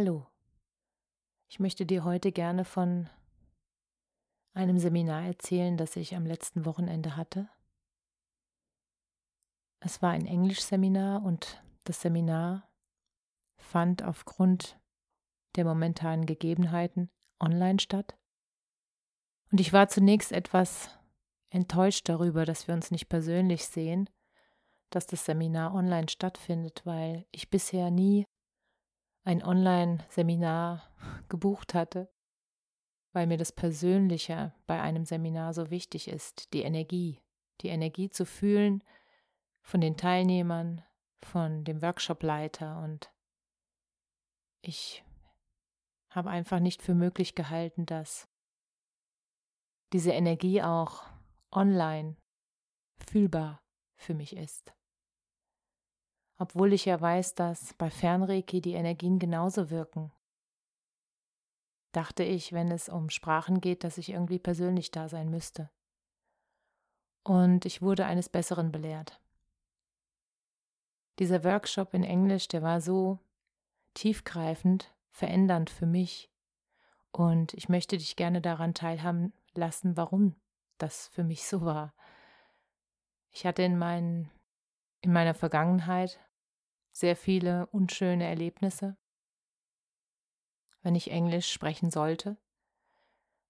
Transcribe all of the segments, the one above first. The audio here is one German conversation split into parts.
Hallo, ich möchte dir heute gerne von einem Seminar erzählen, das ich am letzten Wochenende hatte. Es war ein Englischseminar und das Seminar fand aufgrund der momentanen Gegebenheiten online statt. Und ich war zunächst etwas enttäuscht darüber, dass wir uns nicht persönlich sehen, dass das Seminar online stattfindet, weil ich bisher nie ein Online-Seminar gebucht hatte, weil mir das Persönliche bei einem Seminar so wichtig ist, die Energie, die Energie zu fühlen von den Teilnehmern, von dem Workshopleiter und ich habe einfach nicht für möglich gehalten, dass diese Energie auch online fühlbar für mich ist obwohl ich ja weiß, dass bei Fernreiki die Energien genauso wirken. Dachte ich, wenn es um Sprachen geht, dass ich irgendwie persönlich da sein müsste. Und ich wurde eines Besseren belehrt. Dieser Workshop in Englisch, der war so tiefgreifend, verändernd für mich. Und ich möchte dich gerne daran teilhaben lassen, warum das für mich so war. Ich hatte in, mein, in meiner Vergangenheit sehr viele unschöne Erlebnisse, wenn ich Englisch sprechen sollte.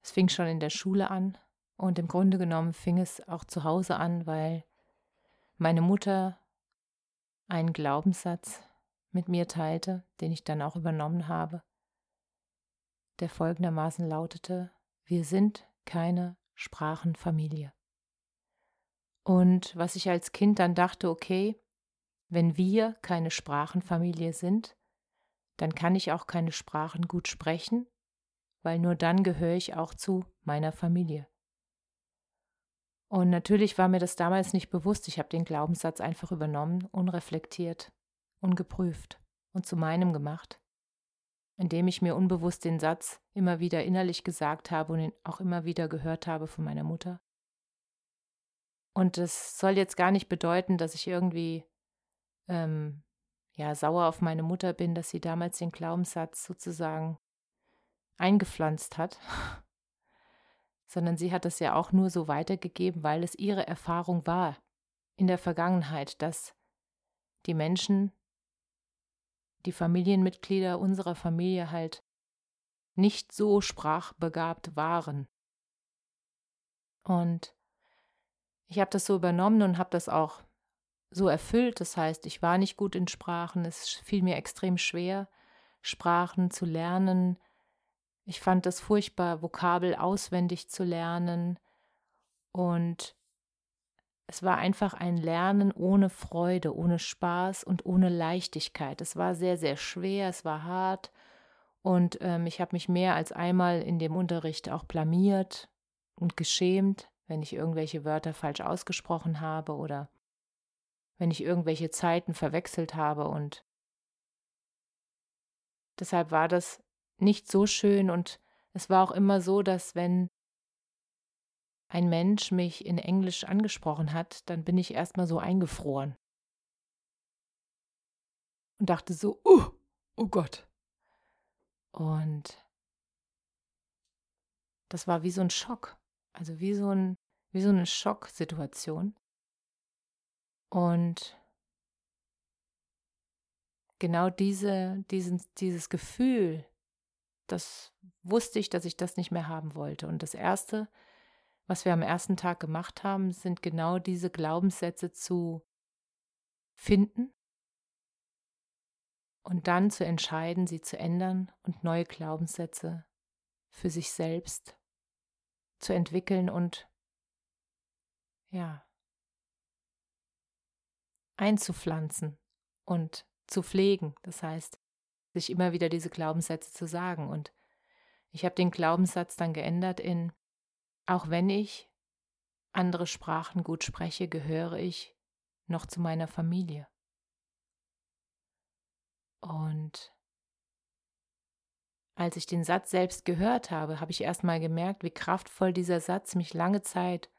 Es fing schon in der Schule an und im Grunde genommen fing es auch zu Hause an, weil meine Mutter einen Glaubenssatz mit mir teilte, den ich dann auch übernommen habe, der folgendermaßen lautete, wir sind keine Sprachenfamilie. Und was ich als Kind dann dachte, okay, wenn wir keine Sprachenfamilie sind, dann kann ich auch keine Sprachen gut sprechen, weil nur dann gehöre ich auch zu meiner Familie. Und natürlich war mir das damals nicht bewusst, ich habe den Glaubenssatz einfach übernommen, unreflektiert, ungeprüft und zu meinem gemacht, indem ich mir unbewusst den Satz immer wieder innerlich gesagt habe und ihn auch immer wieder gehört habe von meiner Mutter. Und das soll jetzt gar nicht bedeuten, dass ich irgendwie ähm, ja, sauer auf meine Mutter bin, dass sie damals den Glaubenssatz sozusagen eingepflanzt hat, sondern sie hat es ja auch nur so weitergegeben, weil es ihre Erfahrung war in der Vergangenheit, dass die Menschen, die Familienmitglieder unserer Familie halt nicht so sprachbegabt waren. Und ich habe das so übernommen und habe das auch so erfüllt. Das heißt, ich war nicht gut in Sprachen, es fiel mir extrem schwer, Sprachen zu lernen. Ich fand es furchtbar, Vokabel auswendig zu lernen. Und es war einfach ein Lernen ohne Freude, ohne Spaß und ohne Leichtigkeit. Es war sehr, sehr schwer, es war hart. Und ähm, ich habe mich mehr als einmal in dem Unterricht auch blamiert und geschämt, wenn ich irgendwelche Wörter falsch ausgesprochen habe oder wenn ich irgendwelche Zeiten verwechselt habe und deshalb war das nicht so schön und es war auch immer so, dass wenn ein Mensch mich in Englisch angesprochen hat, dann bin ich erstmal so eingefroren und dachte so, oh, oh Gott. Und das war wie so ein Schock, also wie so, ein, wie so eine Schocksituation. Und genau diese, diesen, dieses Gefühl, das wusste ich, dass ich das nicht mehr haben wollte. Und das Erste, was wir am ersten Tag gemacht haben, sind genau diese Glaubenssätze zu finden und dann zu entscheiden, sie zu ändern und neue Glaubenssätze für sich selbst zu entwickeln und ja einzupflanzen und zu pflegen. Das heißt, sich immer wieder diese Glaubenssätze zu sagen. Und ich habe den Glaubenssatz dann geändert in, auch wenn ich andere Sprachen gut spreche, gehöre ich noch zu meiner Familie. Und als ich den Satz selbst gehört habe, habe ich erst mal gemerkt, wie kraftvoll dieser Satz mich lange Zeit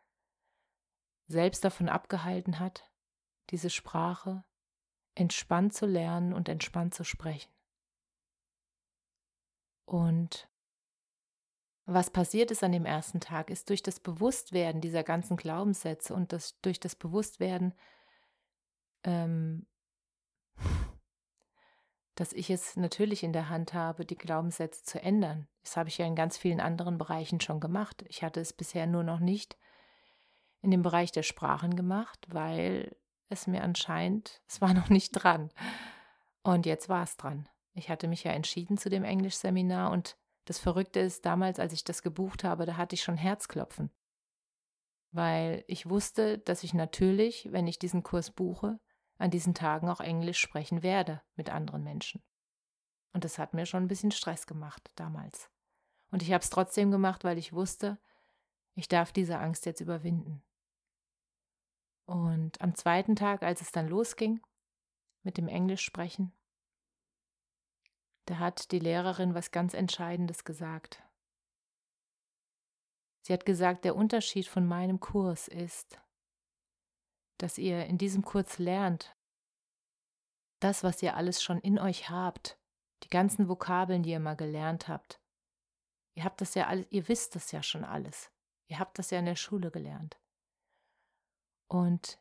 selbst davon abgehalten hat, diese Sprache entspannt zu lernen und entspannt zu sprechen. Und was passiert ist an dem ersten Tag, ist durch das Bewusstwerden dieser ganzen Glaubenssätze und das, durch das Bewusstwerden, ähm, dass ich es natürlich in der Hand habe, die Glaubenssätze zu ändern. Das habe ich ja in ganz vielen anderen Bereichen schon gemacht. Ich hatte es bisher nur noch nicht in dem Bereich der Sprachen gemacht, weil es mir anscheinend, es war noch nicht dran. Und jetzt war es dran. Ich hatte mich ja entschieden zu dem Englischseminar und das Verrückte ist, damals, als ich das gebucht habe, da hatte ich schon Herzklopfen. Weil ich wusste, dass ich natürlich, wenn ich diesen Kurs buche, an diesen Tagen auch Englisch sprechen werde mit anderen Menschen. Und das hat mir schon ein bisschen Stress gemacht damals. Und ich habe es trotzdem gemacht, weil ich wusste, ich darf diese Angst jetzt überwinden. Und am zweiten Tag, als es dann losging mit dem Englisch sprechen, da hat die Lehrerin was ganz Entscheidendes gesagt. Sie hat gesagt, der Unterschied von meinem Kurs ist, dass ihr in diesem Kurs lernt, das, was ihr alles schon in euch habt, die ganzen Vokabeln, die ihr mal gelernt habt. Ihr habt das ja alles, ihr wisst das ja schon alles. Ihr habt das ja in der Schule gelernt. Und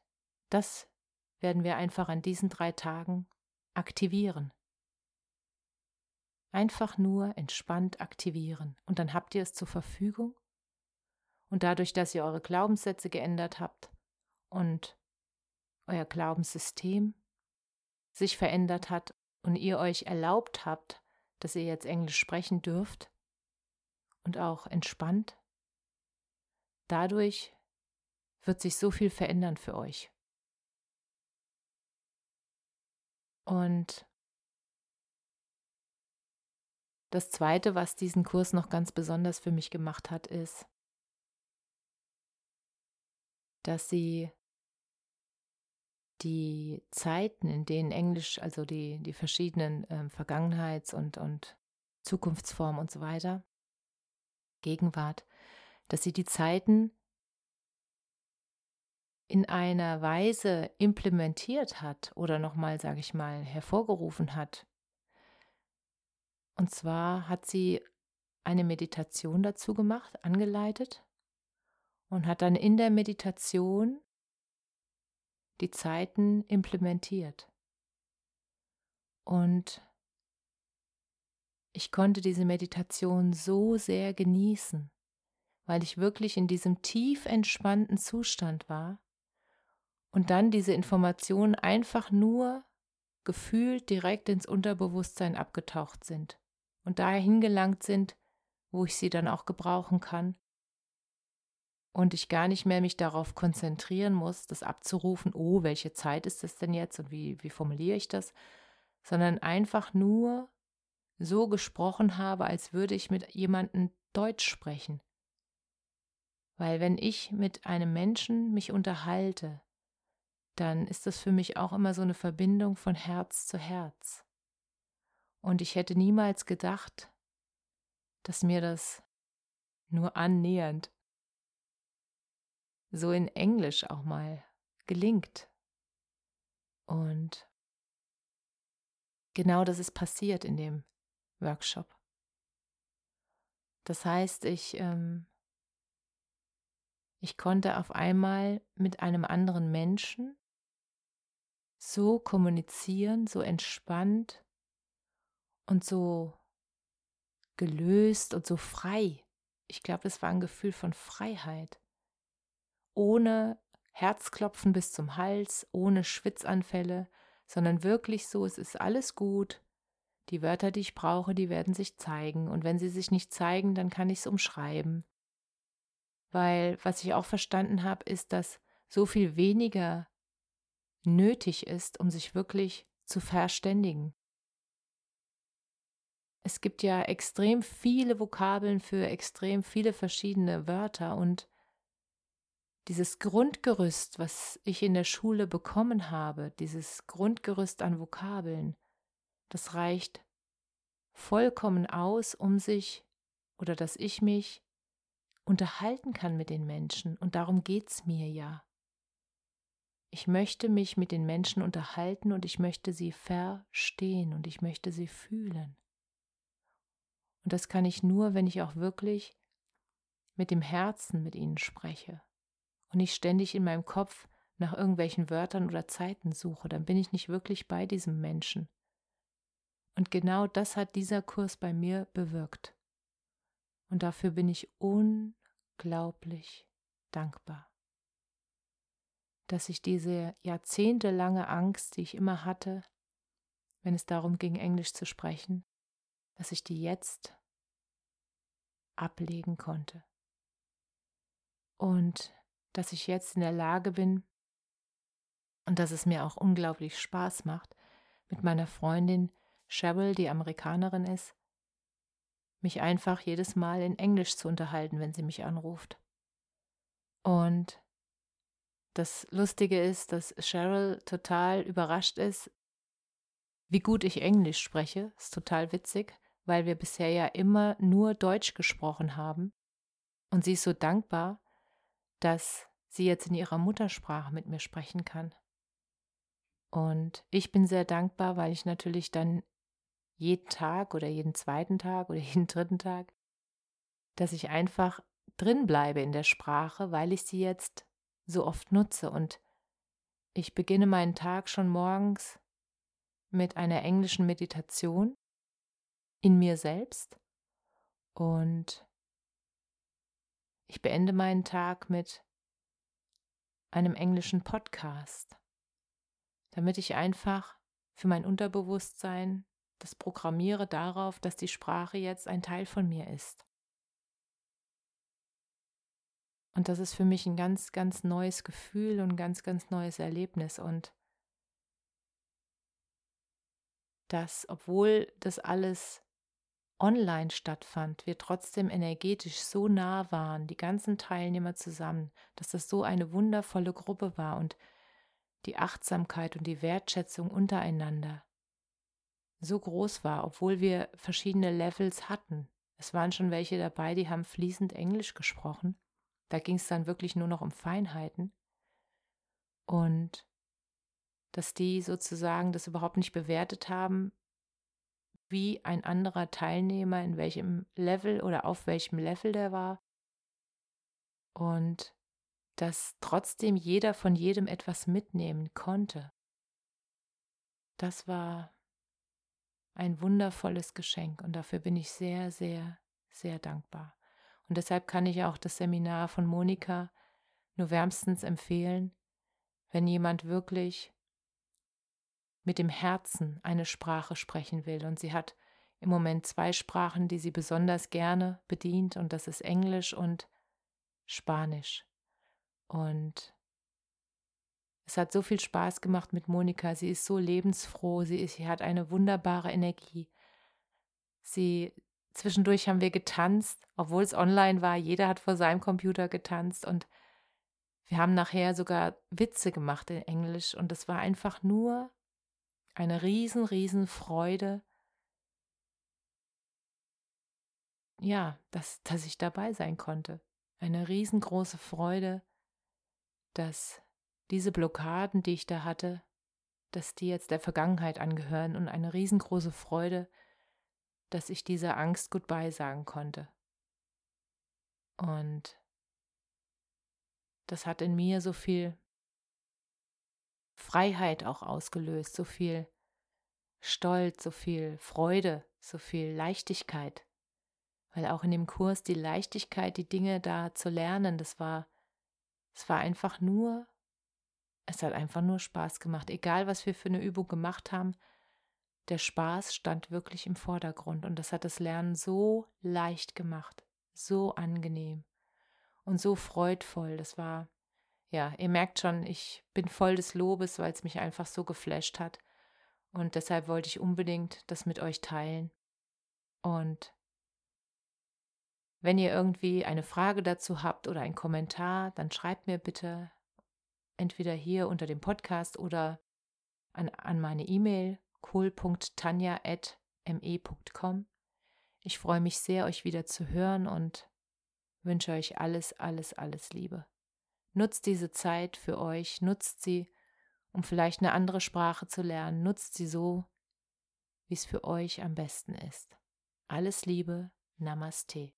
das werden wir einfach an diesen drei Tagen aktivieren. Einfach nur entspannt aktivieren. Und dann habt ihr es zur Verfügung. Und dadurch, dass ihr eure Glaubenssätze geändert habt und euer Glaubenssystem sich verändert hat und ihr euch erlaubt habt, dass ihr jetzt Englisch sprechen dürft und auch entspannt, dadurch wird sich so viel verändern für euch. Und das Zweite, was diesen Kurs noch ganz besonders für mich gemacht hat, ist, dass sie die Zeiten, in denen Englisch, also die, die verschiedenen äh, Vergangenheits- und, und Zukunftsformen und so weiter, Gegenwart, dass sie die Zeiten in einer Weise implementiert hat oder nochmal, sage ich mal, hervorgerufen hat. Und zwar hat sie eine Meditation dazu gemacht, angeleitet und hat dann in der Meditation die Zeiten implementiert. Und ich konnte diese Meditation so sehr genießen, weil ich wirklich in diesem tief entspannten Zustand war und dann diese Informationen einfach nur gefühlt direkt ins Unterbewusstsein abgetaucht sind und dahin gelangt sind, wo ich sie dann auch gebrauchen kann und ich gar nicht mehr mich darauf konzentrieren muss, das abzurufen, oh, welche Zeit ist das denn jetzt und wie, wie formuliere ich das, sondern einfach nur so gesprochen habe, als würde ich mit jemandem Deutsch sprechen. Weil wenn ich mit einem Menschen mich unterhalte, dann ist das für mich auch immer so eine Verbindung von Herz zu Herz. Und ich hätte niemals gedacht, dass mir das nur annähernd so in Englisch auch mal gelingt. Und genau das ist passiert in dem Workshop. Das heißt, ich, ähm, ich konnte auf einmal mit einem anderen Menschen so kommunizieren, so entspannt und so gelöst und so frei. Ich glaube, es war ein Gefühl von Freiheit. Ohne Herzklopfen bis zum Hals, ohne Schwitzanfälle, sondern wirklich so, es ist alles gut, die Wörter, die ich brauche, die werden sich zeigen. Und wenn sie sich nicht zeigen, dann kann ich es umschreiben. Weil was ich auch verstanden habe, ist, dass so viel weniger nötig ist, um sich wirklich zu verständigen. Es gibt ja extrem viele Vokabeln für extrem viele verschiedene Wörter und dieses Grundgerüst, was ich in der Schule bekommen habe, dieses Grundgerüst an Vokabeln, das reicht vollkommen aus, um sich oder dass ich mich unterhalten kann mit den Menschen. Und darum geht es mir ja. Ich möchte mich mit den Menschen unterhalten und ich möchte sie verstehen und ich möchte sie fühlen. Und das kann ich nur, wenn ich auch wirklich mit dem Herzen mit ihnen spreche und nicht ständig in meinem Kopf nach irgendwelchen Wörtern oder Zeiten suche, dann bin ich nicht wirklich bei diesem Menschen. Und genau das hat dieser Kurs bei mir bewirkt. Und dafür bin ich unglaublich dankbar. Dass ich diese jahrzehntelange Angst, die ich immer hatte, wenn es darum ging, Englisch zu sprechen, dass ich die jetzt ablegen konnte. Und dass ich jetzt in der Lage bin und dass es mir auch unglaublich Spaß macht, mit meiner Freundin Cheryl, die Amerikanerin ist, mich einfach jedes Mal in Englisch zu unterhalten, wenn sie mich anruft. Und das Lustige ist, dass Cheryl total überrascht ist, wie gut ich Englisch spreche. Ist total witzig, weil wir bisher ja immer nur Deutsch gesprochen haben. Und sie ist so dankbar, dass sie jetzt in ihrer Muttersprache mit mir sprechen kann. Und ich bin sehr dankbar, weil ich natürlich dann jeden Tag oder jeden zweiten Tag oder jeden dritten Tag, dass ich einfach drin bleibe in der Sprache, weil ich sie jetzt so oft nutze. Und ich beginne meinen Tag schon morgens mit einer englischen Meditation in mir selbst und ich beende meinen Tag mit einem englischen Podcast, damit ich einfach für mein Unterbewusstsein das programmiere darauf, dass die Sprache jetzt ein Teil von mir ist. Und das ist für mich ein ganz, ganz neues Gefühl und ein ganz, ganz neues Erlebnis. Und dass, obwohl das alles online stattfand, wir trotzdem energetisch so nah waren, die ganzen Teilnehmer zusammen, dass das so eine wundervolle Gruppe war und die Achtsamkeit und die Wertschätzung untereinander so groß war, obwohl wir verschiedene Levels hatten. Es waren schon welche dabei, die haben fließend Englisch gesprochen. Da ging es dann wirklich nur noch um Feinheiten. Und dass die sozusagen das überhaupt nicht bewertet haben, wie ein anderer Teilnehmer, in welchem Level oder auf welchem Level der war. Und dass trotzdem jeder von jedem etwas mitnehmen konnte. Das war ein wundervolles Geschenk und dafür bin ich sehr, sehr, sehr dankbar. Und deshalb kann ich auch das Seminar von Monika nur wärmstens empfehlen, wenn jemand wirklich mit dem Herzen eine Sprache sprechen will. Und sie hat im Moment zwei Sprachen, die sie besonders gerne bedient, und das ist Englisch und Spanisch. Und es hat so viel Spaß gemacht mit Monika. Sie ist so lebensfroh. Sie, ist, sie hat eine wunderbare Energie. Sie zwischendurch haben wir getanzt, obwohl es online war. Jeder hat vor seinem Computer getanzt und wir haben nachher sogar Witze gemacht in Englisch und es war einfach nur eine riesen, riesen Freude. Ja, dass, dass ich dabei sein konnte. Eine riesengroße Freude, dass diese Blockaden, die ich da hatte, dass die jetzt der Vergangenheit angehören und eine riesengroße Freude, dass ich dieser Angst Goodbye sagen konnte. Und das hat in mir so viel Freiheit auch ausgelöst, so viel Stolz, so viel Freude, so viel Leichtigkeit. Weil auch in dem Kurs die Leichtigkeit, die Dinge da zu lernen, das war, es war einfach nur es hat einfach nur Spaß gemacht. Egal, was wir für eine Übung gemacht haben, der Spaß stand wirklich im Vordergrund und das hat das Lernen so leicht gemacht, so angenehm und so freudvoll. Das war, ja, ihr merkt schon, ich bin voll des Lobes, weil es mich einfach so geflasht hat. Und deshalb wollte ich unbedingt das mit euch teilen. Und wenn ihr irgendwie eine Frage dazu habt oder einen Kommentar, dann schreibt mir bitte entweder hier unter dem Podcast oder an, an meine E-Mail cool.tanja.me.com. Ich freue mich sehr, euch wieder zu hören und wünsche euch alles, alles, alles Liebe. Nutzt diese Zeit für euch, nutzt sie, um vielleicht eine andere Sprache zu lernen, nutzt sie so, wie es für euch am besten ist. Alles Liebe, Namaste.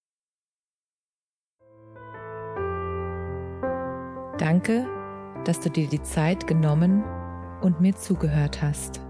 Danke, dass du dir die Zeit genommen und mir zugehört hast.